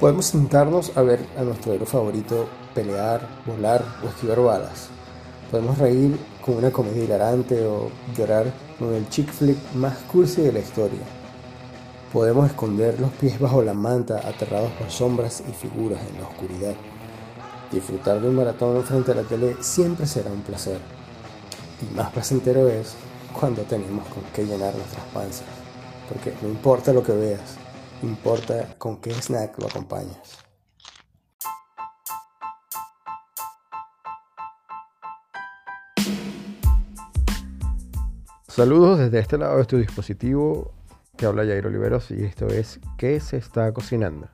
Podemos sentarnos a ver a nuestro héroe favorito pelear, volar o esquivar balas. Podemos reír con una comedia hilarante o llorar con el chick flick más cursi de la historia. Podemos esconder los pies bajo la manta aterrados por sombras y figuras en la oscuridad. Disfrutar de un maratón frente a la tele siempre será un placer. Y más placentero es cuando tenemos con qué llenar nuestras panzas. Porque no importa lo que veas, importa con qué snack lo acompañas. Saludos desde este lado de tu dispositivo, que habla Jair Oliveros y esto es ¿Qué se está cocinando?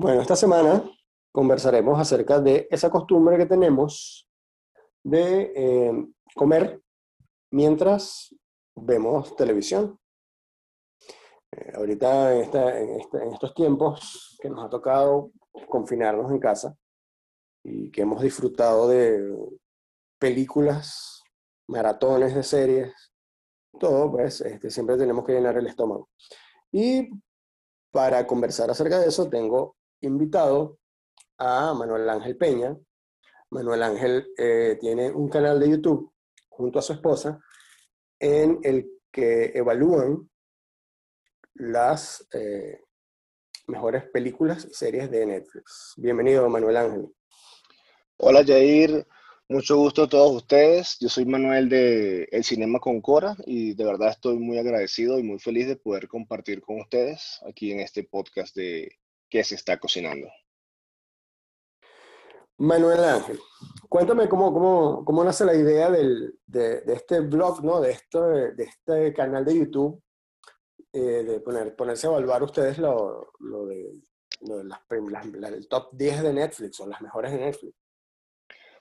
Bueno, esta semana conversaremos acerca de esa costumbre que tenemos de eh, comer mientras vemos televisión. Eh, ahorita en, en, estos tiempos que nos ha tocado confinarnos en casa y que hemos disfrutado de películas, maratones de series, todo, pues este, siempre tenemos que llenar el estómago. Y para conversar acerca de eso tengo invitado a Manuel Ángel Peña. Manuel Ángel eh, tiene un canal de YouTube junto a su esposa en el que evalúan las eh, mejores películas y series de Netflix. Bienvenido, Manuel Ángel. Hola, Jair. Mucho gusto a todos ustedes. Yo soy Manuel de El Cinema con Cora y de verdad estoy muy agradecido y muy feliz de poder compartir con ustedes aquí en este podcast de que se está cocinando. Manuel Ángel, cuéntame cómo, cómo, cómo nace la idea del, de, de, este blog, ¿no? de, esto, de este canal de YouTube, eh, de poner, ponerse a evaluar ustedes lo, lo de, lo de las, las, el top 10 de Netflix o las mejores de Netflix.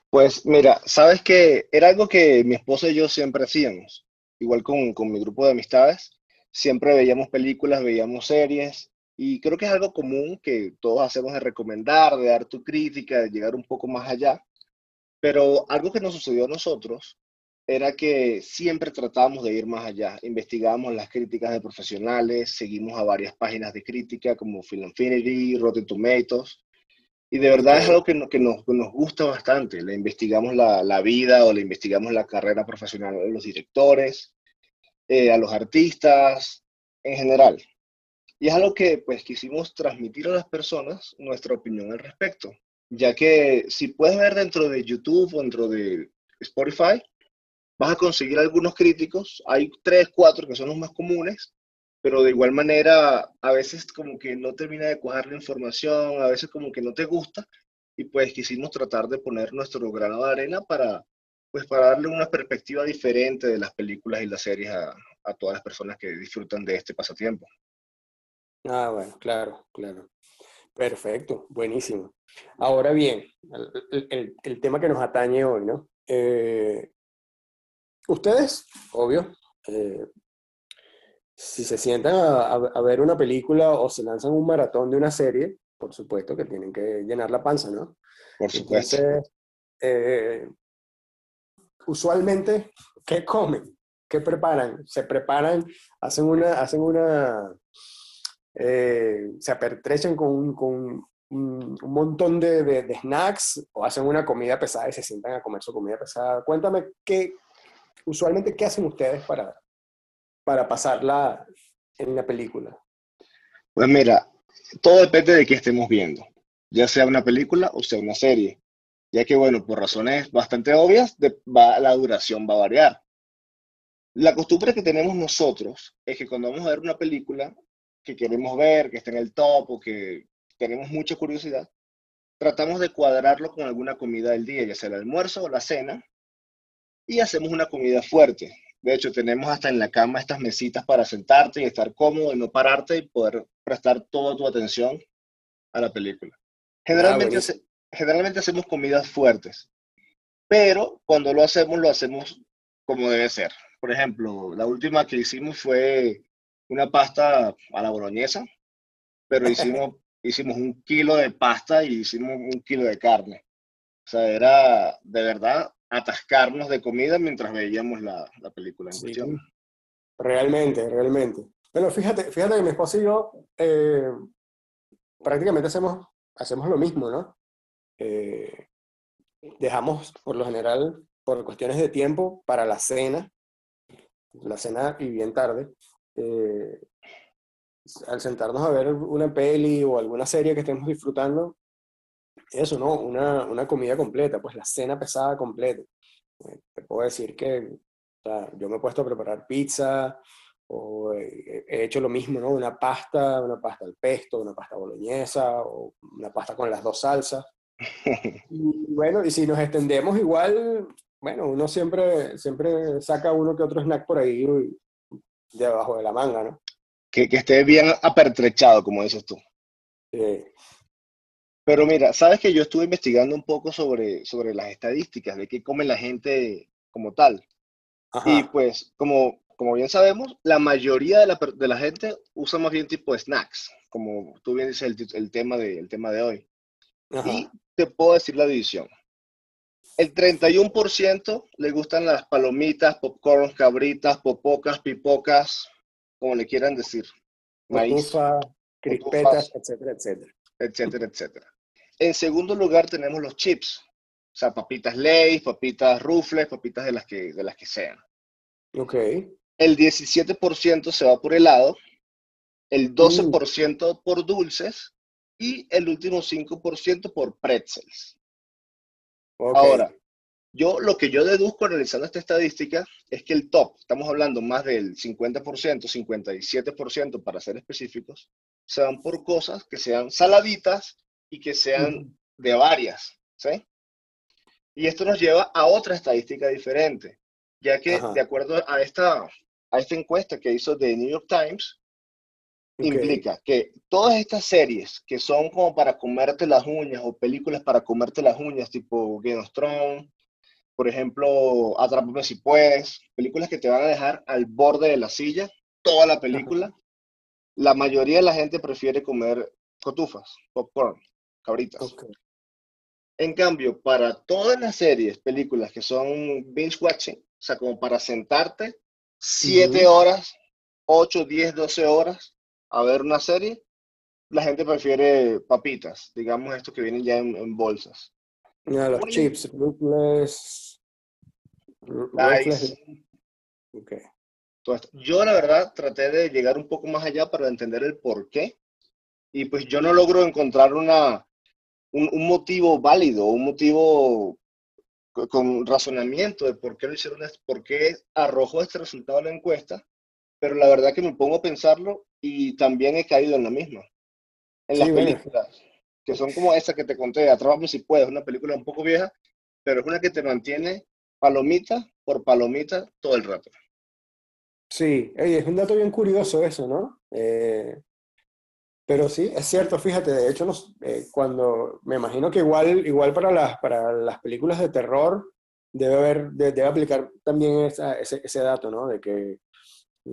Pues mira, sabes que era algo que mi esposa y yo siempre hacíamos, igual con, con mi grupo de amistades, siempre veíamos películas, veíamos series y creo que es algo común que todos hacemos de recomendar, de dar tu crítica, de llegar un poco más allá. Pero algo que nos sucedió a nosotros era que siempre tratábamos de ir más allá. Investigamos las críticas de profesionales, seguimos a varias páginas de crítica como Film Infinity, Rotten Tomatoes. Y de verdad es algo que, que, nos, nos, gusta bastante. Le investigamos la, la, vida o le investigamos la carrera profesional de los directores, eh, a los artistas, en general. Y es algo que pues quisimos transmitir a las personas nuestra opinión al respecto, ya que si puedes ver dentro de YouTube o dentro de Spotify, vas a conseguir algunos críticos, hay tres, cuatro que son los más comunes, pero de igual manera a veces como que no termina de cuajar la información, a veces como que no te gusta, y pues quisimos tratar de poner nuestro grano de arena para, pues para darle una perspectiva diferente de las películas y las series a, a todas las personas que disfrutan de este pasatiempo. Ah, bueno, claro, claro. Perfecto, buenísimo. Ahora bien, el, el, tema que nos atañe hoy, ¿no? Eh, ustedes, obvio, eh, si se sientan a, a, ver una película o se lanzan un maratón de una serie, por supuesto que tienen que llenar la panza, ¿no? Por supuesto. Entonces, eh, usualmente, ¿qué comen? ¿Qué preparan? Se preparan, hacen una, hacen una, eh, se apertrechan con, un, montón de, snacks o hacen una comida pesada y se sientan a comer su comida pesada. Cuéntame, ¿qué, usualmente, ¿qué hacen ustedes para, para pasarla en la película? Pues mira, todo depende de qué estemos viendo, ya sea una película o sea una serie, ya que, bueno, por razones bastante obvias, va, la duración va a variar. La costumbre que tenemos nosotros es que cuando vamos a ver una película, que queremos ver, que está en el top o que tenemos mucha curiosidad, tratamos de cuadrarlo con alguna comida del día, ya sea el almuerzo o la cena, y hacemos una comida fuerte. De hecho, tenemos hasta en la cama estas mesitas para sentarte y estar cómodo y no pararte y poder prestar toda tu atención a la película. Generalmente, Ah, generalmente hacemos comidas fuertes, pero cuando lo hacemos, lo hacemos como debe ser. Por ejemplo, la última que hicimos fue una pasta a la boloñesa, pero hicimos, hicimos un kilo de pasta y hicimos un kilo de carne. O sea, era de verdad atascarnos de comida mientras veíamos la, la película en Sí, cuestión. realmente, realmente. Bueno, fíjate, fíjate que mi esposa y yo eh, prácticamente hacemos, hacemos lo mismo, ¿no? Eh, dejamos, por lo general, por cuestiones de tiempo, para la cena, la cena y bien tarde, eh, al sentarnos a ver una peli o alguna serie que estemos disfrutando, eso, ¿no? Una, una comida completa, pues la cena pesada completa. Eh, te puedo decir que o sea, yo me he puesto a preparar pizza o he, he hecho lo mismo, ¿no? Una pasta, una pasta al pesto, una pasta boloñesa o una pasta con las dos salsas. Y bueno, y si nos extendemos igual, bueno, uno siempre, siempre saca uno que otro snack por ahí debajo de la manga, ¿no? Que, que esté bien apertrechado, como dices tú. Eh, Pero mira, sabes que yo estuve investigando un poco sobre, sobre las estadísticas de qué come la gente como tal. Y pues, como, como bien sabemos, la mayoría de la, de la gente usa más bien tipo snacks, como tú bien dices el, el tema de, el tema de hoy. Y te puedo decir la división. El 31% le gustan las palomitas, popcorn, cabritas, popocas, pipocas, como le quieran decir, maíz, cotufa, crispetas, etcétera, etcétera. etcétera, etcétera. En segundo lugar tenemos los chips, o sea, papitas Lay's, papitas Ruffles, papitas de las que, de las que sean. Ok. El 17% se va por helado, el Mm, 12% por dulces y el último 5% por pretzels. Ok. Ahora, yo lo que yo deduzco analizando esta estadística es que el top, estamos hablando más del 50%, 57% para ser específicos, se van por cosas que sean saladitas y que sean de varias, ¿sí? Y esto nos lleva a otra estadística diferente, ya que Ajá, de acuerdo a esta, a esta encuesta que hizo The New York Times, implica que todas estas series que son como para comerte las uñas o películas para comerte las uñas, tipo Game of Thrones, por ejemplo, Atrápame si puedes, películas que te van a dejar al borde de la silla toda la Ajá, película, la mayoría de la gente prefiere comer cotufas, popcorn, cabritas. En cambio, para todas las series, películas que son binge watching, o sea, como para sentarte 7 Ujú. horas, 8, 10, 12 horas a ver una serie, la gente prefiere papitas, digamos estos que vienen ya en, en bolsas. Ah, los Muy chips, Ruthless, Ru- Ruthless, nice. ok. todo esto. Yo, la verdad, traté de llegar un poco más allá para entender el por qué, y pues yo no logro encontrar una, un, un motivo válido, un motivo co- con razonamiento de por qué lo hicieron, por qué arrojó este resultado en la encuesta, pero la verdad que me pongo a pensarlo y también he caído en la misma. En las Sí, bueno, películas, que son como esa que te conté, Atrápame si puedes, una película un poco vieja, pero es una que te mantiene palomita por palomita todo el rato. sí, es un dato bien curioso eso, ¿no? Eh, pero sí, es cierto, fíjate, de hecho, nos, eh, cuando, me imagino que igual, igual para las, para las películas de terror debe haber, de- debe aplicar también esa- ese, ese dato, ¿no? De que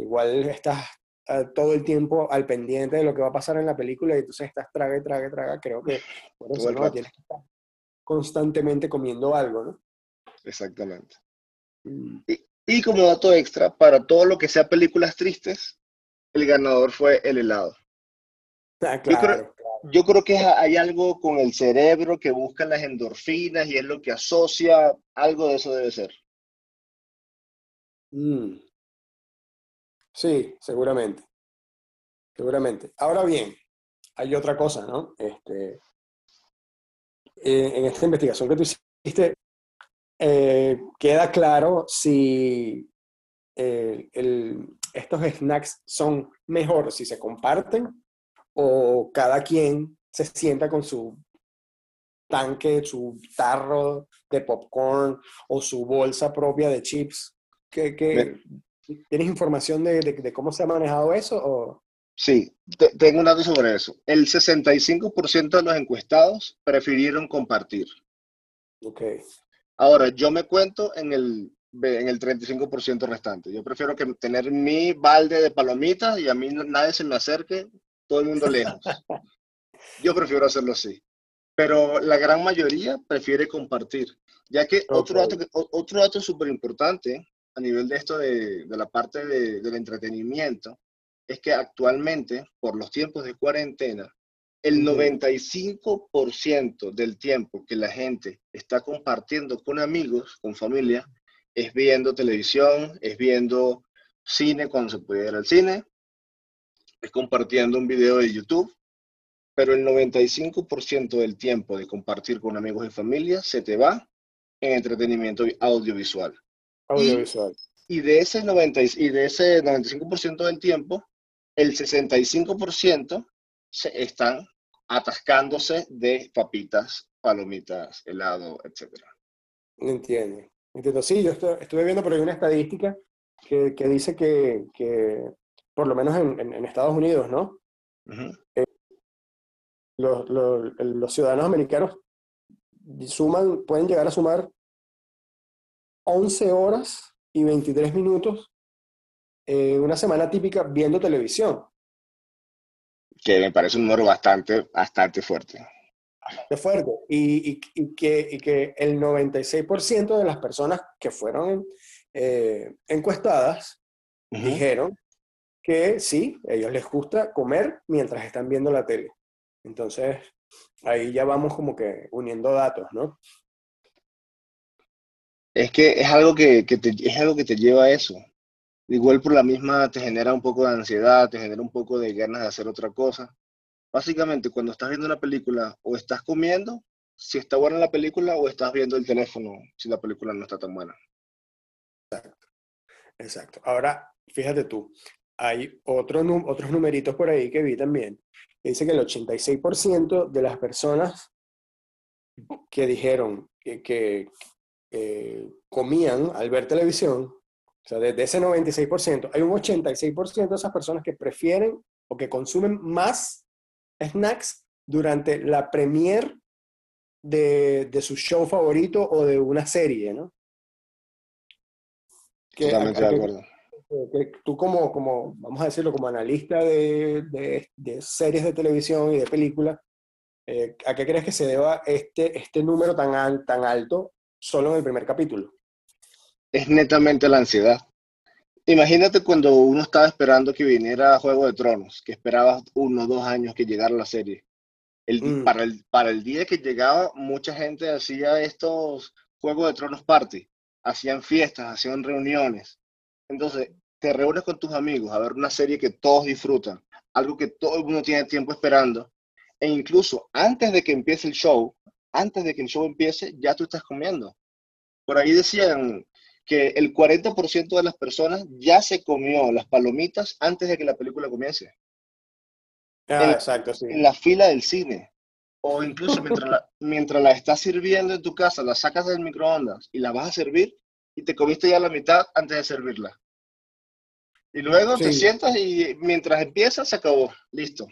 igual estás ah, todo el tiempo al pendiente de lo que va a pasar en la película y entonces estás traga y traga y traga, creo que por eso, ¿no? Tienes que estar constantemente comiendo algo, ¿no? exactamente. Mm. Y, y como dato extra, para todo lo que sea películas tristes, el ganador fue el helado. Ah, Yo creo, claro, claro. yo creo que hay algo con el cerebro que busca las endorfinas y es lo que asocia, algo de eso debe ser. Mm. Sí, seguramente, seguramente. Ahora bien, hay otra cosa, ¿no? Este, eh, en esta investigación que tú hiciste, eh, queda claro si eh, estos snacks son mejor si se comparten o cada quien se sienta con su tanque, su tarro de popcorn o su bolsa propia de chips. ¿Qué, Me- qué- ¿Tienes información de, de- de cómo se ha manejado eso? O? Sí, tengo un dato sobre eso. El 65% de los encuestados prefirieron compartir. Ok. Ahora, yo me cuento en el, en el 35% restante. Yo prefiero que tener mi balde de palomitas y a mí nadie se me acerque, todo el mundo lejos. Yo prefiero hacerlo así. Pero la gran mayoría prefiere compartir, ya que otro dato, otro dato súper importante a nivel de esto de, de la parte de, del entretenimiento es que actualmente, por los tiempos de cuarentena, el 95% del tiempo que la gente está compartiendo con amigos, con familia, es viendo televisión, es viendo cine cuando se puede ir al cine, es compartiendo un video de YouTube, pero el 95% del tiempo de compartir con amigos y familia se te va en entretenimiento audiovisual. Audiovisual. Y, de ese 90, y de ese 95% del tiempo, el 65% se están atascándose de papitas, palomitas, helado, etc. Entiendo. Entiendo. Sí, yo estuve viendo por ahí una estadística que, que dice que, que, por lo menos en, en, Estados Unidos, ¿no? Eh, los, los, los, ciudadanos americanos suman, pueden llegar a sumar 11 horas y 23 minutos eh, una semana típica viendo televisión. Que me parece un número bastante, bastante fuerte. Bastante fuerte. Y, y, y, que, y que el 96% de las personas que fueron eh, encuestadas dijeron que sí, a ellos les gusta comer mientras están viendo la tele. Entonces, ahí ya vamos como que uniendo datos, ¿no? Es que es algo que, que te, es algo que te lleva a eso igual por la misma te genera un poco de ansiedad, te genera un poco de ganas de hacer otra cosa. Básicamente, cuando estás viendo una película o estás comiendo, si está buena la película, o estás viendo el teléfono si la película no está tan buena. Exacto. Exacto. Ahora, fíjate tú, hay otros numeritos por ahí que vi también. Dice que el 86% de las personas que dijeron que eh, comían al ver televisión o sea, de, ese 96%, hay un 86% de esas personas que prefieren o que consumen más snacks durante la premier de, de su show favorito o de una serie, ¿no? Que, Totalmente de acuerdo. Que, tú como, como, vamos a decirlo, como analista de, de, de series de televisión y de películas, eh, ¿a qué crees que se deba este, este número tan, tan alto solo en el primer capítulo? es netamente la ansiedad. Imagínate cuando uno estaba esperando que viniera Juego de Tronos, que esperaba uno o dos años que llegara la serie. El, mm. para, el, para el día que llegaba, mucha gente hacía estos Juegos de Tronos party, hacían fiestas, hacían reuniones. Entonces, te reúnes con tus amigos a ver una serie que todos disfrutan, algo que todo el mundo tiene tiempo esperando, e incluso antes de que empiece el show, antes de que el show empiece, ya tú estás comiendo. Por ahí decían, que el 40% de las personas ya se comió las palomitas antes de que la película comience. Ah, exacto, sí. En la fila del cine. O incluso mientras la, mientras la estás sirviendo en tu casa, la sacas del microondas y la vas a servir y te comiste ya la mitad antes de servirla. Y luego te sientas y mientras empieza se acabó. Listo.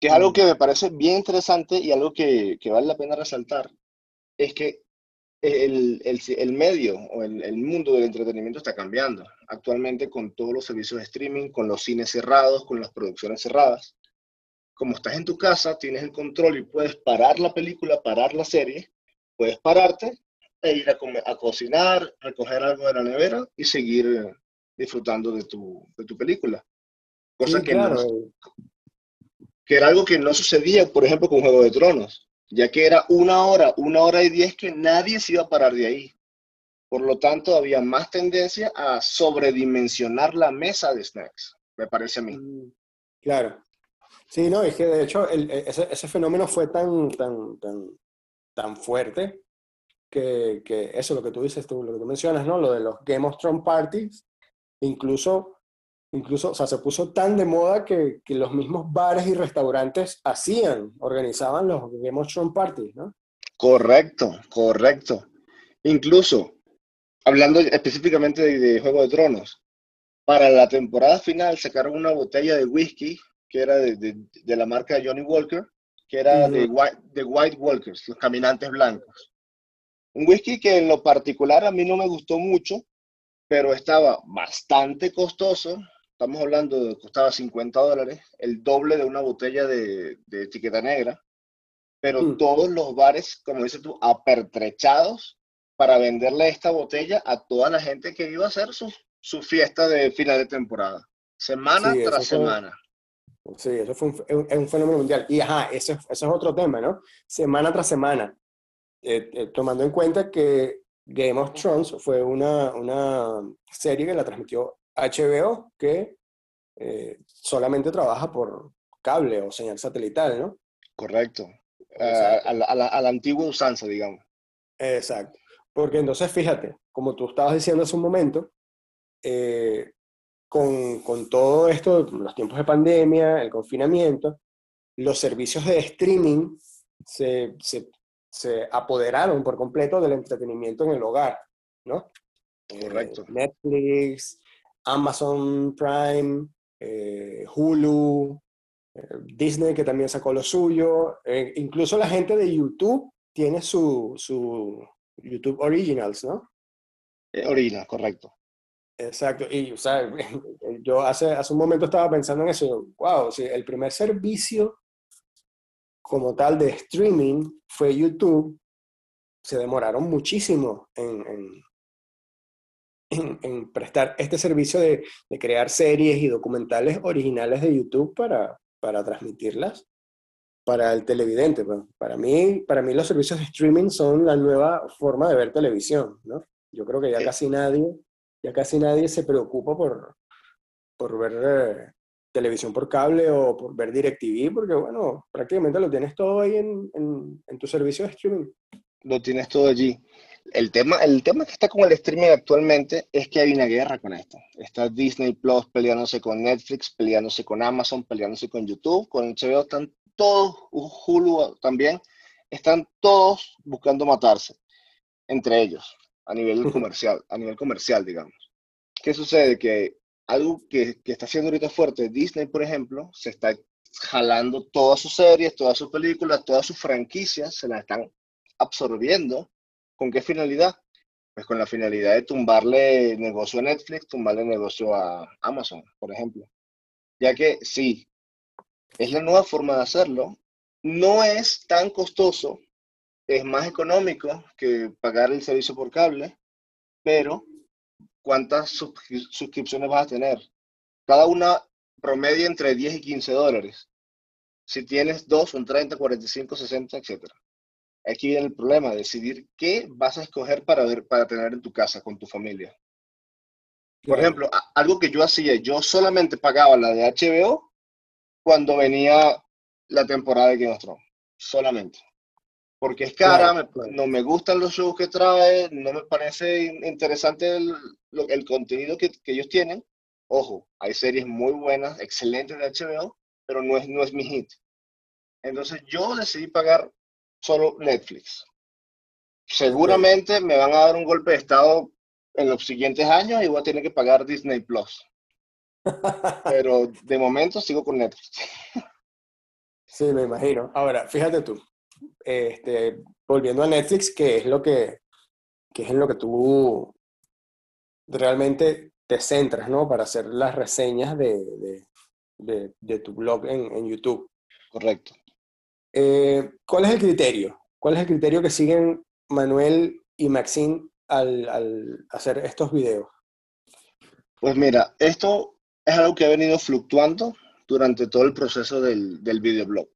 Que es algo que me parece bien interesante y algo que, que vale la pena resaltar. Es que el, el, el, medio o el, el, mundo del entretenimiento está cambiando. Actualmente con todos los servicios de streaming, con los cines cerrados, con las producciones cerradas. Como estás en tu casa, tienes el control y puedes parar la película, parar la serie, puedes pararte e ir a, a cocinar, recoger algo de la nevera y seguir disfrutando de tu, de tu película. Cosa que, no, que era algo que no sucedía, por ejemplo, con Juego de Tronos ya que era una hora, una hora y diez que nadie se iba a parar de ahí. Por lo tanto, había más tendencia a sobredimensionar la mesa de snacks, me parece a mí. Mm, claro. Sí, no, es que de hecho e, ese, fenómeno fue tan, tan, tan, fuerte que, que, eso, lo que tú dices, lo que tú mencionas, ¿no? Lo de los Game of Thrones parties, incluso incluso, o sea, se puso tan de moda que, que, los mismos bares y restaurantes hacían, organizaban los Game of Thrones parties, ¿no? Correcto, correcto. Incluso, hablando específicamente de, Juego de Tronos, para la temporada final sacaron una botella de whisky que era de, de, la marca Johnny Walker, que era de, White, de White Walkers, los caminantes blancos. Un whisky que en lo particular a mí no me gustó mucho, pero estaba bastante costoso. Estamos hablando de costaba 50 dólares, el doble de una botella de, de etiqueta negra. Pero mm. todos los bares, como dices tú, apertrechados para venderle esta botella a toda la gente que iba a hacer su, su fiesta de final de temporada, semana tras semana. Sí, eso fue un, un, fenómeno mundial. Y ajá, eso, eso, es otro tema, ¿no? Semana tras semana. Eh, eh, tomando en cuenta que Game of Thrones fue una, una serie que la transmitió HBO, que eh, solamente trabaja por cable o señal satelital, ¿no? Correcto. a, la, a, la, a la antigua usanza, digamos. Exacto. Porque entonces, fíjate, como tú estabas diciendo hace un momento, eh, con, con, todo esto, los tiempos de pandemia, el confinamiento, los servicios de streaming se, se, se apoderaron por completo del entretenimiento en el hogar, ¿no? Eh, Correcto. Netflix, Amazon Prime, eh, Hulu, Disney que también sacó lo suyo, incluso la gente de YouTube tiene su, su YouTube Originals, ¿no? original, correcto. Exacto, y o sea, yo hace, hace un momento estaba pensando en eso, wow, si el primer servicio como tal de streaming fue YouTube, se demoraron muchísimo en, en, en, prestar este servicio de, de, crear series y documentales originales de YouTube para, para transmitirlas para el televidente. Pues. Para, mí, para mí los servicios de streaming son la nueva forma de ver televisión, ¿no? Yo creo que ya casi nadie ya casi nadie se preocupa por, por ver eh, televisión por cable o por ver DirecTV, porque bueno, prácticamente lo tienes todo ahí en, en, tu servicio de streaming. Lo tienes todo allí. El tema, el tema que está con el streaming actualmente es que hay una guerra con esto. Está Disney Plus peleándose con Netflix, peleándose con Amazon, peleándose con YouTube, con HBO, están todos, Hulu también, están todos buscando matarse entre ellos a nivel comercial, a nivel comercial, digamos. ¿Qué sucede? Que algo que, que está haciendo ahorita fuerte, Disney, por ejemplo, se está jalando todas sus series, todas sus películas, todas sus franquicias, se las están absorbiendo. ¿Con qué finalidad? Pues con la finalidad de tumbarle negocio a Netflix, tumbarle negocio a Amazon, por ejemplo. Ya que sí, es la nueva forma de hacerlo. No es tan costoso es más económico que pagar el servicio por cable, pero ¿cuántas suscripciones vas a tener? Cada una promedia entre 10 y 15 dólares. Si tienes dos, son 30, 45, 60, etc. Aquí viene el problema, decidir qué vas a escoger para, ver, para tener en tu casa con tu familia. Por ejemplo, algo que yo hacía, yo solamente pagaba la de HBO cuando venía la temporada de Game of Thrones. Solamente porque es cara, no me gustan los shows que trae, no me parece interesante el, el contenido que, que, ellos tienen. Ojo, hay series muy buenas, excelentes de HBO, pero no es, no es mi hit. Entonces yo decidí pagar solo Netflix. Seguramente me van a dar un golpe de estado en los siguientes años y voy a tener que pagar Disney Plus. Pero de momento sigo con Netflix. Sí, me imagino. Ahora, fíjate tú, este, volviendo a Netflix, que es lo que, que es en lo que tú realmente te centras, ¿no? Para hacer las reseñas de, de, de, tu blog en, en, YouTube. Correcto. Eh, ¿Cuál es el criterio? ¿Cuál es el criterio que siguen Manuel y Maxine al, al hacer estos videos? Pues mira, esto es algo que ha venido fluctuando durante todo el proceso del, del videoblog.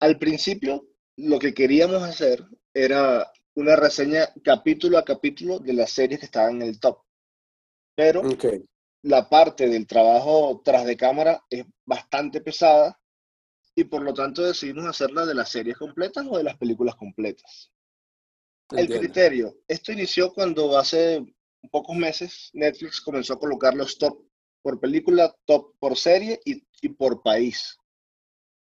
Al principio, lo que queríamos hacer era una reseña capítulo a capítulo de las series que estaban en el top. Pero la parte del trabajo tras de cámara es bastante pesada y por lo tanto decidimos hacerla de las series completas o de las películas completas. El criterio, esto inició cuando hace pocos meses Netflix comenzó a colocar los top por película, top por serie y, y por país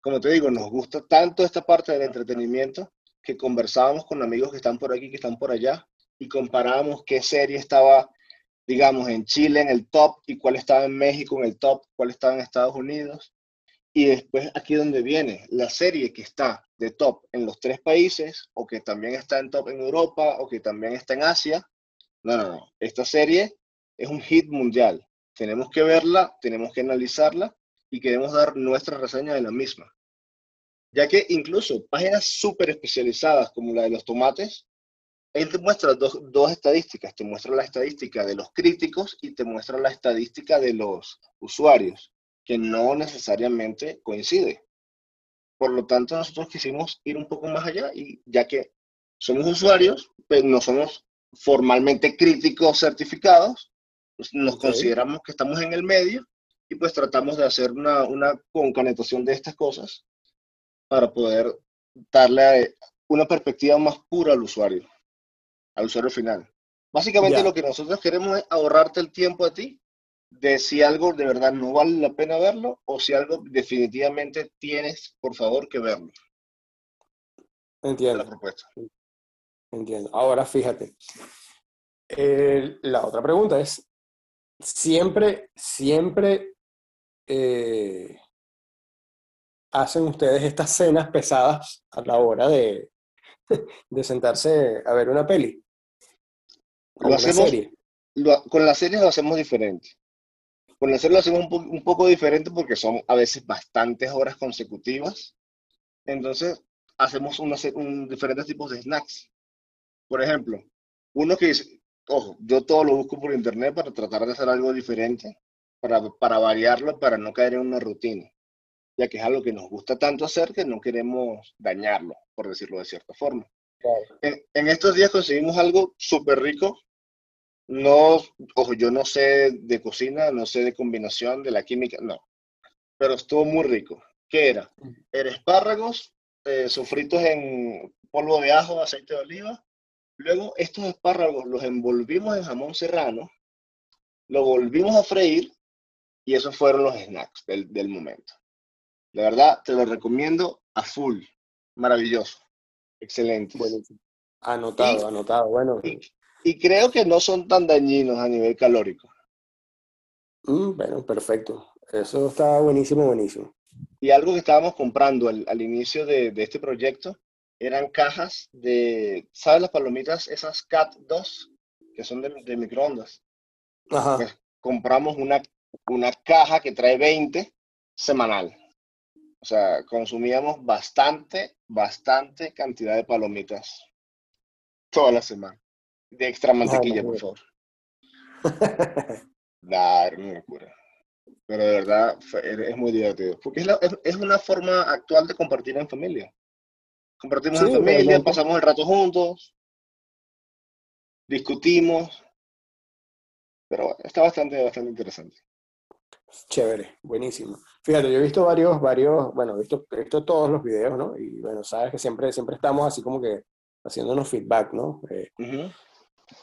como te digo, nos gusta tanto esta parte del entretenimiento que conversábamos con amigos que están por aquí, que están por allá, y comparábamos qué serie estaba digamos, en Chile en el top y cuál estaba en México en el top, cuál estaba en Estados Unidos. Y después aquí donde viene la serie que está de top en los tres países, o que también está en top en Europa, o que también está en Asia. No, no, no. Esta serie es un hit mundial. Tenemos que verla, tenemos que analizarla y queremos dar nuestra reseña de la misma. Ya que incluso páginas súper especializadas como la de los tomates él te muestra dos, dos, estadísticas, te muestra la estadística de los críticos y te muestra la estadística de los usuarios, que no necesariamente coincide. Por lo tanto, nosotros quisimos ir un poco más allá y ya que somos usuarios, pero no somos formalmente críticos certificados, pues nos consideramos que estamos en el medio y pues tratamos de hacer una, una concanetación de estas cosas para poder darle una perspectiva más pura al usuario al usuario final. Básicamente lo que nosotros queremos es ahorrarte el tiempo a ti de si algo de verdad no vale la pena verlo o si algo definitivamente tienes, por favor, que verlo. Entiendo. La propuesta. Entiendo. Ahora fíjate. la otra pregunta es, siempre, siempre eh, hacen ustedes estas cenas pesadas a la hora de, de sentarse a ver una peli con la serie lo hacemos diferente. Con la lo hacemos un, poco diferente porque son a veces bastantes horas consecutivas. Entonces, hacemos un, diferentes tipos de snacks. Por ejemplo, uno que dice, ojo, yo todo lo busco por internet para tratar de hacer algo diferente, para, para variarlo, para no caer en una rutina, ya que es algo que nos gusta tanto hacer que no queremos dañarlo, por decirlo de cierta forma. En, en, estos días conseguimos algo súper rico no, ojo, yo no sé de cocina, no sé de combinación, de la química, no. Pero estuvo muy rico. ¿Qué era? Era espárragos eh, sofritos en polvo de ajo, aceite de oliva. Luego estos espárragos los envolvimos en jamón serrano, lo volvimos a freír y esos fueron los snacks del, momento. La verdad, te lo recomiendo a full. Maravilloso. Excelente. Anotado, anotado. Bueno y creo que no son tan dañinos a nivel calórico. Mm, bueno, perfecto. Eso está buenísimo, buenísimo. Y algo que estábamos comprando al, inicio de, este proyecto eran cajas de, ¿sabes las palomitas? Esas CAT 2, que son de, microondas. Ajá. Pues compramos una, una caja que trae 20 semanal. O sea, consumíamos bastante, bastante cantidad de palomitas toda la semana. De extra mantequilla, por favor. Dar, una locura. Pero de verdad es muy divertido. Porque es, una forma actual de compartir en familia. Compartimos en familia, pasamos el rato juntos, discutimos. Pero está bastante, bastante interesante. Chévere, buenísimo. Fíjate, yo he visto varios, varios, bueno, he visto, visto todos los videos, ¿no? Y bueno, sabes que siempre, siempre estamos así como que haciéndonos feedback, ¿no? Eh,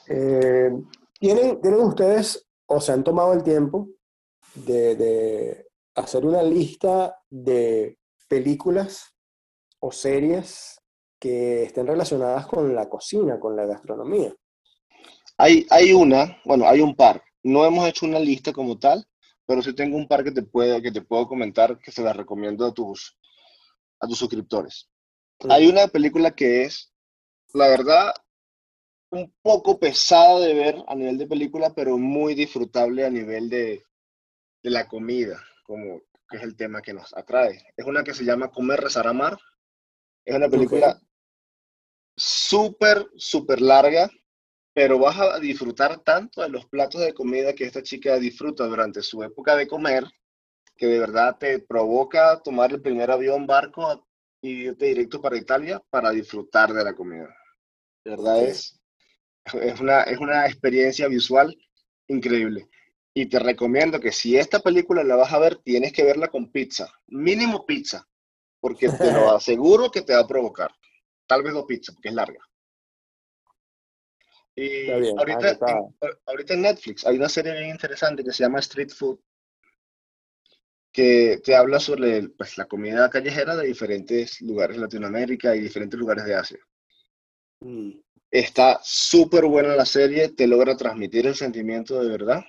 eh, ¿tienen, ¿Tienen ustedes o se han tomado el tiempo de, hacer una lista de películas o series que estén relacionadas con la cocina, con la gastronomía? Hay, hay una, bueno, hay un par. No hemos hecho una lista como tal, pero sí tengo un par que te puedo, que te puedo comentar que se las recomiendo a tus, a tus suscriptores. Hay una película que es, la verdad, un poco pesada de ver a nivel de película, pero muy disfrutable a nivel de, la comida, como que es el tema que nos atrae. Es una que se llama Comer, Rezar, Amar. Es una película súper, súper larga, pero vas a disfrutar tanto de los platos de comida que esta chica disfruta durante su época de comer, que de verdad te provoca tomar el primer avión, barco y irte directo para Italia para disfrutar de la comida. De verdad es es una, es una experiencia visual increíble. Y te recomiendo que si esta película la vas a ver, tienes que verla con pizza, mínimo pizza, porque te lo aseguro que te va a provocar. Tal vez dos pizzas, porque es larga. Y ahorita, en, ahorita en Netflix hay una serie bien interesante que se llama Street Food, que te habla sobre pues, la comida callejera de diferentes lugares de Latinoamérica y diferentes lugares de Asia. Mm. Está súper buena la serie, te logra transmitir el sentimiento de verdad.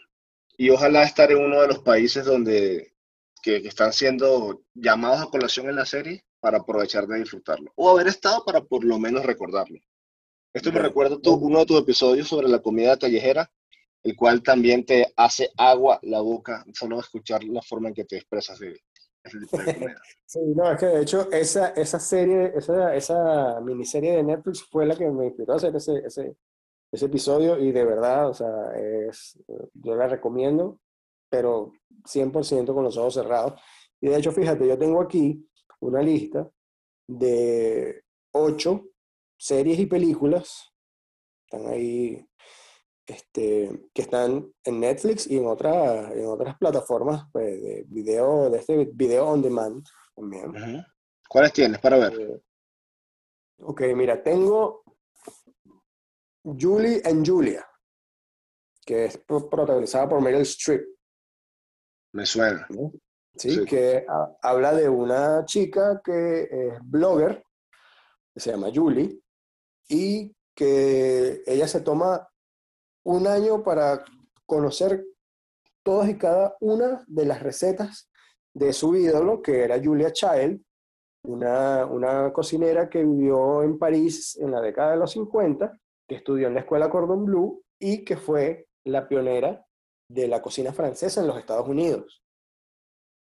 Y ojalá estar en uno de los países donde que, están siendo llamados a colación en la serie para aprovechar de disfrutarlo. O haber estado para por lo menos recordarlo. Esto me recuerda tú, uno de tus episodios sobre la comida callejera, el cual también te hace agua la boca solo escuchar la forma en que te expresas de, Sí, no, es que de hecho esa, esa serie, esa, esa miniserie de Netflix fue la que me inspiró a hacer ese, ese, ese episodio y de verdad, o sea, es, yo la recomiendo, pero 100% con los ojos cerrados. Y de hecho, fíjate, yo tengo aquí una lista de ocho series y películas, están ahí este, que están en Netflix y en, otra, en otras plataformas pues, de video, de este video on demand también. ¿Cuáles tienes para ver? Eh, ok, mira, tengo Julie and Julia, que es protagonizada por Meryl Streep. Me suena. ¿Sí? que habla de una chica que es blogger, que se llama Julie, y que ella se toma un año para conocer todas y cada una de las recetas de su ídolo, que era Julia Child, una, una cocinera que vivió en París en la década de los 50, que estudió en la escuela Cordon Bleu y que fue la pionera de la cocina francesa en los Estados Unidos.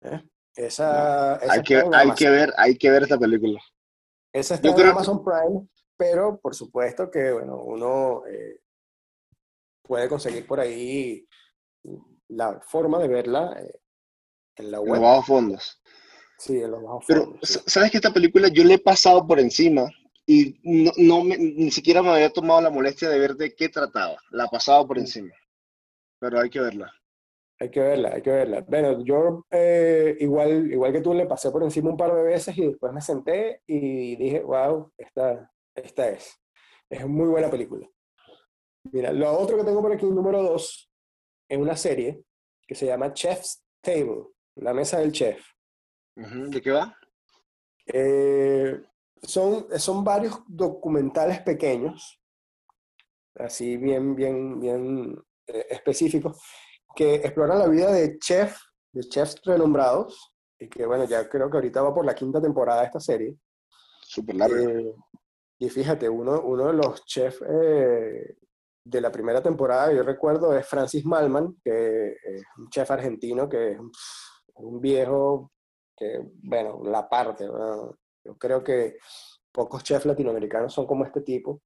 ¿Eh? Esa, hay, que, hay, que ver, hay que ver esta película. Esa está en Amazon Prime, pero por supuesto que bueno, uno eh, puede conseguir por ahí la forma de verla eh, en la web. En los bajos fondos. Sí, en los bajos fondos. Pero, ¿sabes que esta película yo le he pasado por encima y no, ni siquiera me había tomado la molestia de ver de qué trataba? La he pasado por mm. encima. Pero hay que verla. Hay que verla, hay que verla. Bueno, yo eh, igual, igual que tú le pasé por encima un par de veces y después me senté y dije, wow, esta, esta es. Es muy buena película. Mira, lo otro que tengo por aquí, número dos, es una serie que se llama Chef's Table, la mesa del chef. ¿De qué va? Eh, son, son varios documentales pequeños, así bien, bien, bien eh, específicos, que exploran la vida de chef, de chefs renombrados, y que bueno, ya creo que ahorita va por la quinta temporada de esta serie. Súper larga. Eh, y fíjate, uno, uno de los chefs de la primera temporada, yo recuerdo, es Francis Malman, que es un chef argentino que es un viejo que, bueno, la parte. Yo creo que pocos chefs latinoamericanos son como este tipo.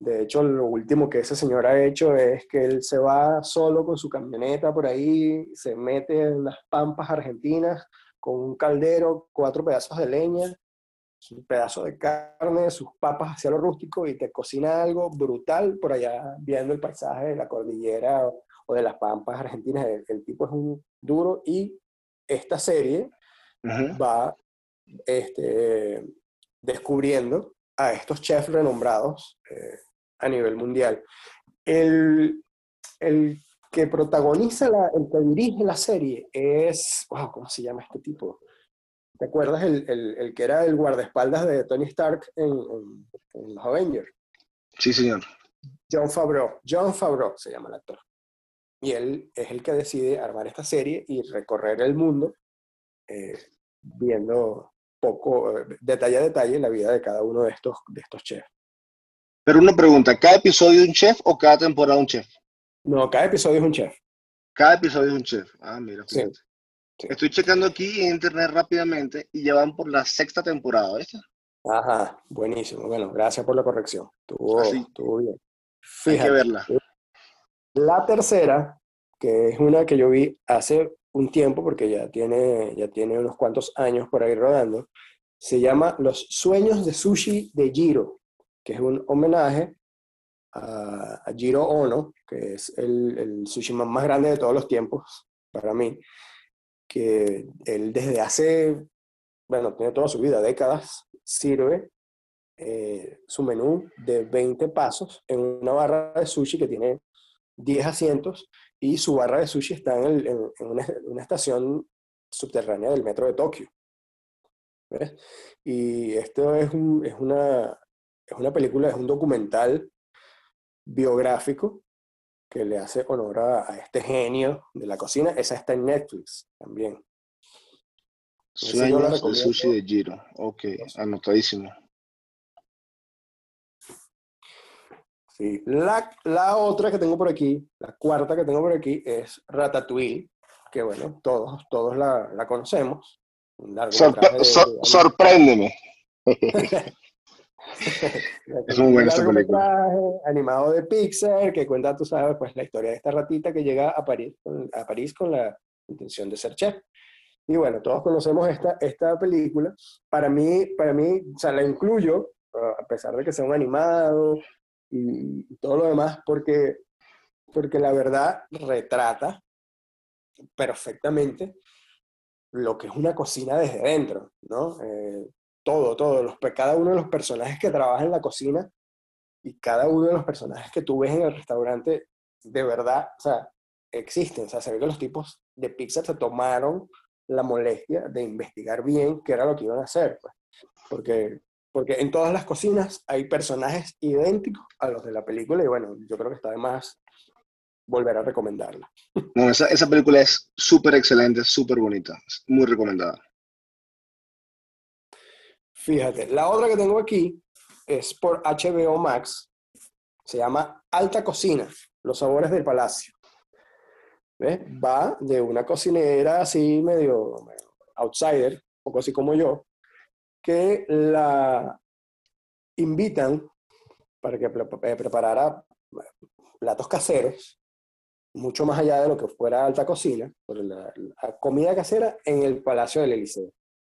De hecho, lo último que ese señor ha hecho es que él se va solo con su camioneta por ahí, se mete en las pampas argentinas con un caldero, cuatro pedazos de leña, un pedazo de carne, sus papas hacia lo rústico y te cocina algo brutal por allá viendo el paisaje de la cordillera o, de las pampas argentinas. El, tipo es un duro y esta serie va este, descubriendo a estos chefs renombrados eh, a nivel mundial. El, el que protagoniza, la, el que dirige la serie es, wow, ¿cómo se llama este tipo? ¿Te acuerdas el, el, el, que era el guardaespaldas de Tony Stark en, los Avengers? Sí, señor. John Favreau. John Favreau se llama el actor. Y él es el que decide armar esta serie y recorrer el mundo eh, viendo poco, eh, detalle a detalle, la vida de cada uno de estos, de estos chefs. Pero una pregunta, ¿cada episodio un chef o cada temporada un chef? No, cada episodio es un chef. Cada episodio es un chef. Ah, mira. Fíjate. Estoy checando aquí en internet rápidamente y ya van por la sexta temporada, ¿viste? Ajá, buenísimo. Bueno, gracias por la corrección. Estuvo, bien. Hay que verla. La tercera, que es una que yo vi hace un tiempo, porque ya tiene, ya tiene unos cuantos años por ahí rodando, se llama Los Sueños de Sushi de Jiro, que es un homenaje a, a Jiro Ono, que es el, el sushi más grande de todos los tiempos para mí que él desde hace, bueno, tiene toda su vida, décadas, sirve eh, su menú de 20 pasos en una barra de sushi que tiene 10 asientos y su barra de sushi está en, una, estación subterránea del metro de Tokio. Y esto es, es, una, es una película, es un documental biográfico que le hace honor a, este genio de la cocina. Esa está en Netflix también. Sueños de sushi de Giro. Ok, anotadísimo. Sí. La, la, otra que tengo por aquí, la cuarta que tengo por aquí es Ratatouille, que bueno, todos, todos la, la conocemos. sorpréndeme. es un buen película. Animado de Pixar, que cuenta, tú sabes, pues la historia de esta ratita que llega a París, a París con la intención de ser chef. Y bueno, todos conocemos esta, esta película. Para mí, para mí, o sea, la incluyo, a pesar de que sea un animado y, todo lo demás, porque, porque la verdad retrata perfectamente lo que es una cocina desde dentro, ¿no? Eh, todo, todo, los, cada uno de los personajes que trabaja en la cocina y cada uno de los personajes que tú ves en el restaurante, de verdad, o sea, existen. O sea, se ve que los tipos de Pixar se tomaron la molestia de investigar bien qué era lo que iban a hacer. Pues. Porque, porque en todas las cocinas hay personajes idénticos a los de la película y bueno, yo creo que está de más volver a recomendarla. No, esa, esa película es súper excelente, súper bonita, muy recomendada. Fíjate, la otra que tengo aquí es por HBO Max, se llama Alta Cocina, los sabores del palacio. ¿Ves? Va de una cocinera así medio, outsider, un poco así como yo, que la invitan para que eh, preparara platos caseros, mucho más allá de lo que fuera alta cocina, por la, comida casera en el Palacio del Eliseo.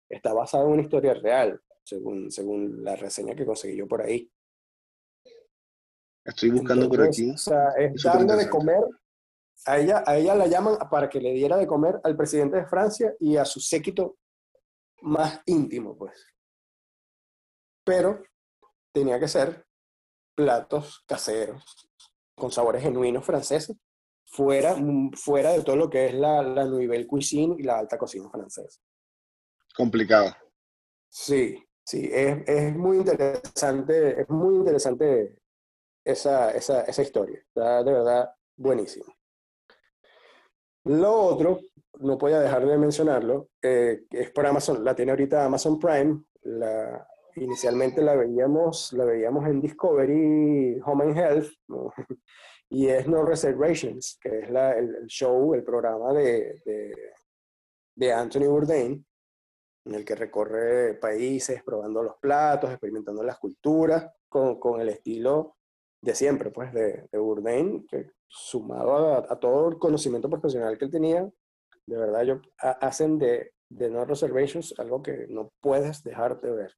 Está basada en una historia real, según, según la reseña que conseguí yo por ahí. Estoy buscando por aquí. O sea, es darle de comer a ella, a ella la llaman para que le diera de comer al presidente de Francia y a su séquito más íntimo, pues. Pero tenía que ser platos caseros, con sabores genuinos franceses, fuera, fuera de todo lo que es la, la nouvelle cuisine y la alta cocina francesa. Complicado. Sí, sí, es, es muy interesante, es muy interesante esa, esa, esa historia. Está de verdad buenísimo. Lo otro, no podía dejar de mencionarlo, eh, es por Amazon, la tiene ahorita Amazon Prime, la, inicialmente la veíamos, la veíamos en Discovery Home and Health, y es No Reservations, que es la, el, show, el programa de, de, Anthony Bourdain, en el que recorre países, probando los platos, experimentando las culturas, con, con el estilo de siempre, pues, de, de Bourdain, que sumado a, todo el conocimiento profesional que él tenía, de verdad, yo, hacen de, de No Reservations algo que no puedes dejar de ver.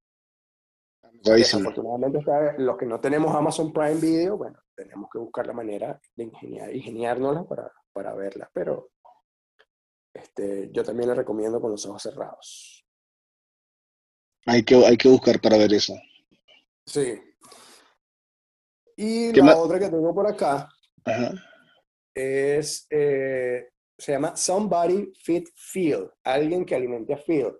Desafortunadamente, los que no tenemos Amazon Prime Video, bueno, tenemos que buscar la manera de ingeniar, ingeniárnosla para, para verla, pero este, yo también la recomiendo con los ojos cerrados. Hay que, hay que buscar para ver eso. Sí. Y la otra que tengo por acá es, eh, se llama Somebody Feed Phil, alguien que alimente a Phil.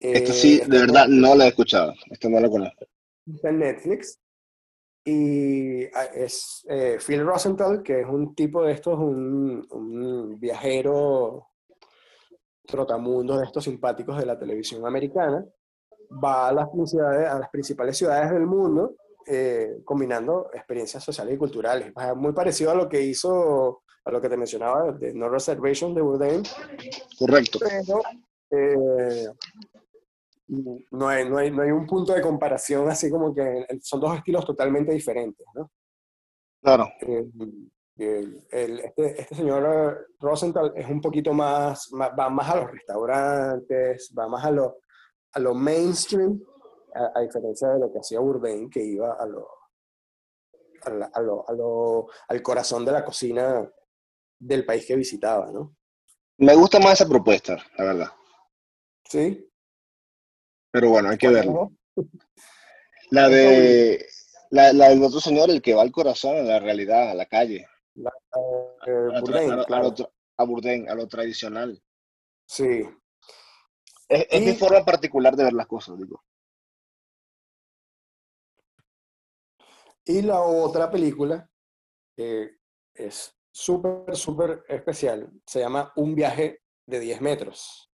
Esto sí, de verdad, no lo he escuchado. Esto no lo conozco. Está en Netflix. Y ah, es eh, Phil Rosenthal, que es un tipo de estos, un, un viajero trotamundo de estos simpáticos de la televisión americana. Va a las, a las principales ciudades del mundo eh, combinando experiencias sociales y culturales. Muy parecido a lo que hizo, a lo que te mencionaba de No Reservation de Bourdain. Correcto. Pero eh, no, hay, no, hay, no hay un punto de comparación así como que son dos estilos totalmente diferentes, ¿no? Claro. Eh, este, este, señor Rosenthal es un poquito más, va más a los restaurantes, va más a lo, a lo mainstream, a, diferencia de lo que hacía Bourdain, que iba a lo, a, lo, a lo, al corazón de la cocina del país que visitaba, ¿no? Me gusta más esa propuesta, la verdad. Sí. Pero bueno, hay que verlo. La de la, la, del otro señor, el que va al corazón, en la realidad, a la calle. La, eh, a, Bourdain, claro. a, Bourdain, a lo tradicional. Sí. Es, es mi forma particular de ver las cosas, digo. Y la otra película es súper, súper especial. Se llama Un viaje de 10 metros.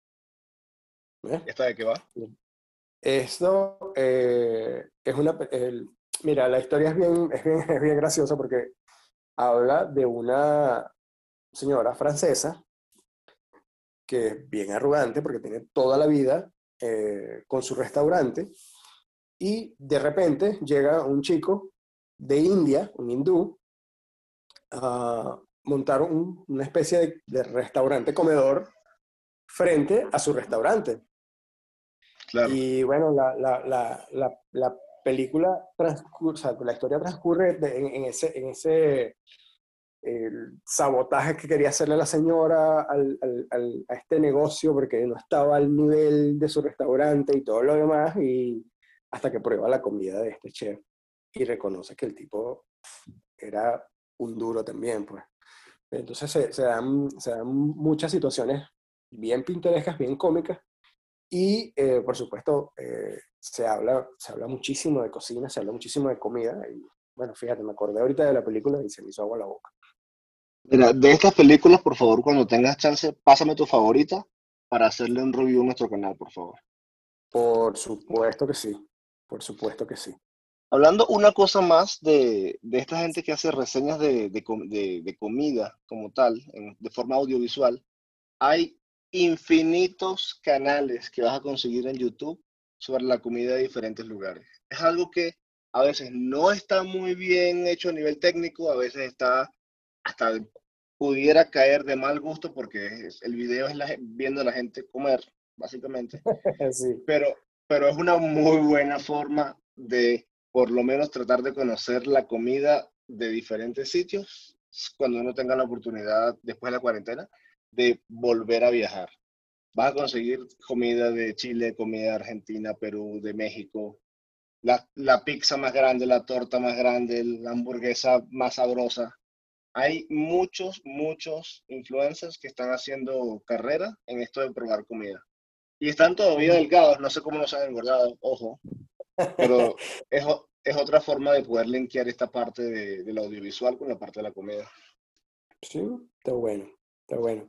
¿Esta de qué va? Esto eh, es una... mira, la historia es bien, es bien, es bien graciosa porque habla de una señora francesa que es bien arrogante porque tiene toda la vida eh, con su restaurante y de repente llega un chico de India, un hindú, a montar una especie de, restaurante comedor frente a su restaurante. Y bueno, la, la, la, la película transcurre, o sea, la historia transcurre en, ese, en ese el sabotaje que quería hacerle la señora al, al, a este negocio porque no estaba al nivel de su restaurante y todo lo demás, y hasta que prueba la comida de este chef y reconoce que el tipo era un duro también, pues. Entonces se, se, dan, se dan, muchas situaciones bien pintorescas, bien cómicas, y eh, por supuesto eh, se, habla, se habla muchísimo de cocina, se habla muchísimo de comida, y bueno, fíjate, me acordé ahorita de la película y se me hizo agua la boca. Mira, de estas películas, por favor, cuando tengas chance, pásame tu favorita para hacerle un review en nuestro canal, por favor. Por supuesto que sí, por supuesto que sí. Hablando una cosa más de, de esta gente que hace reseñas de, de, de comida como tal, de forma audiovisual, hay infinitos canales que vas a conseguir en YouTube sobre la comida de diferentes lugares. Es algo que a veces no está muy bien hecho a nivel técnico, a veces está hasta pudiera caer de mal gusto porque el video es viendo a la gente comer, básicamente. pero, pero es una muy buena forma de por lo menos tratar de conocer la comida de diferentes sitios cuando uno tenga la oportunidad después de la cuarentena de volver a viajar. Vas a conseguir comida de Chile, comida de Argentina, Perú, de México, la, la pizza más grande, la torta más grande, la hamburguesa más sabrosa hay muchos, muchos influencers que están haciendo carrera en esto de probar comida. Y están todavía delgados, no sé cómo nos han engordado, ojo, pero es, es otra forma de poder linkear esta parte de, del audiovisual con la parte de la comida. Sí, está bueno, está bueno.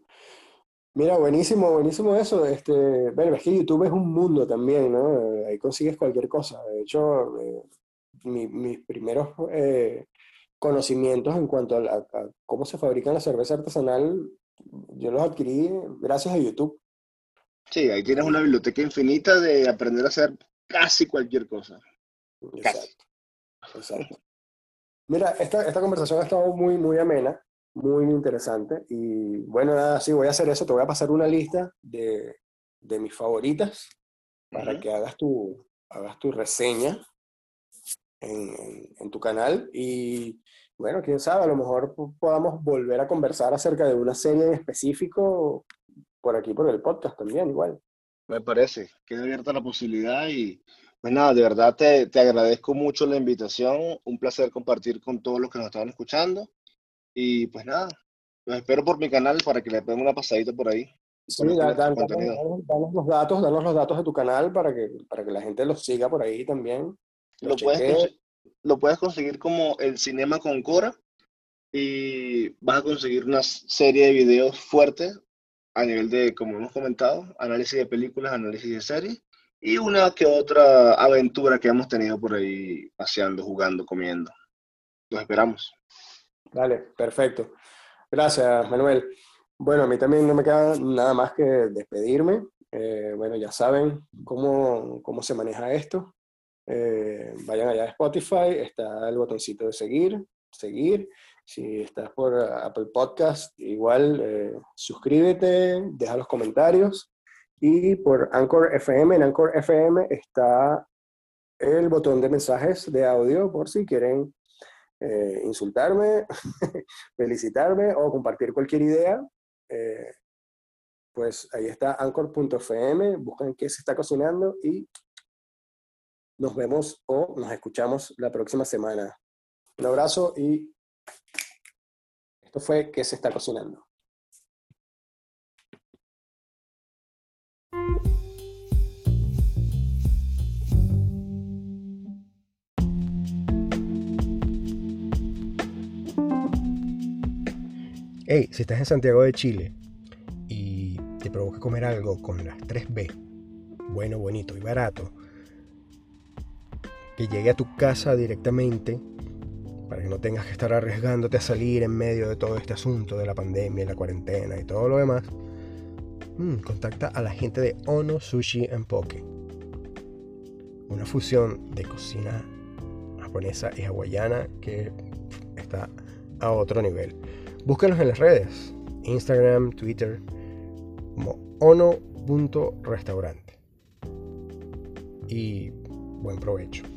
Mira, buenísimo, buenísimo eso. Este, bueno, es que YouTube es un mundo también, ¿no? Ahí consigues cualquier cosa. De hecho, eh, mis primeros eh, conocimientos en cuanto a, cómo se fabrica la cerveza artesanal, yo los adquirí gracias a YouTube. Sí, ahí tienes una biblioteca infinita de aprender a hacer casi cualquier cosa. Exacto. Exacto. Mira, esta, esta conversación ha estado muy, muy amena, muy interesante. Y bueno, nada, sí, voy a hacer eso. Te voy a pasar una lista de, de mis favoritas para que hagas tu, hagas tu reseña en, tu canal y bueno, quién sabe, a lo mejor podamos volver a conversar acerca de una serie en específico por aquí, por el podcast también, igual. Me parece, queda abierta la posibilidad y pues nada, de verdad te, te agradezco mucho la invitación, un placer compartir con todos los que nos estaban escuchando y pues nada, los espero por mi canal para que le den una pasadita por ahí. Sí, danos, los datos, danos los datos de tu canal para que, para que la gente los siga por ahí también. Lo, puedes, lo puedes conseguir como el Cinema con Cora y vas a conseguir una serie de videos fuertes a nivel de, como hemos comentado, análisis de películas, análisis de series y una que otra aventura que hemos tenido por ahí paseando, jugando, comiendo. Los esperamos. Dale, perfecto. Gracias, Manuel. Bueno, a mí también no me queda nada más que despedirme. Eh, bueno, ya saben cómo, cómo se maneja esto. Eh, vayan allá a Spotify, está el botoncito de seguir, seguir. Si estás por Apple Podcast, igual eh, suscríbete, deja los comentarios. Y por Anchor FM, en Anchor FM está el botón de mensajes de audio por si quieren eh, insultarme, felicitarme o compartir cualquier idea. pues ahí está anchor.fm, buscan qué se está cocinando y nos vemos o nos escuchamos la próxima semana. Un abrazo y esto fue que se está cocinando. Hey, si estás en Santiago de Chile y te provoca comer algo con las 3B, bueno, bonito y barato, que llegue a tu casa directamente para que no tengas que estar arriesgándote a salir en medio de todo este asunto de la pandemia, la cuarentena y todo lo demás, mm, contacta a la gente de Ono Sushi en Poke. Una fusión de cocina japonesa y hawaiana que está a otro nivel. Búscalos en las redes, Instagram, Twitter, como ono.restaurante. Y buen provecho.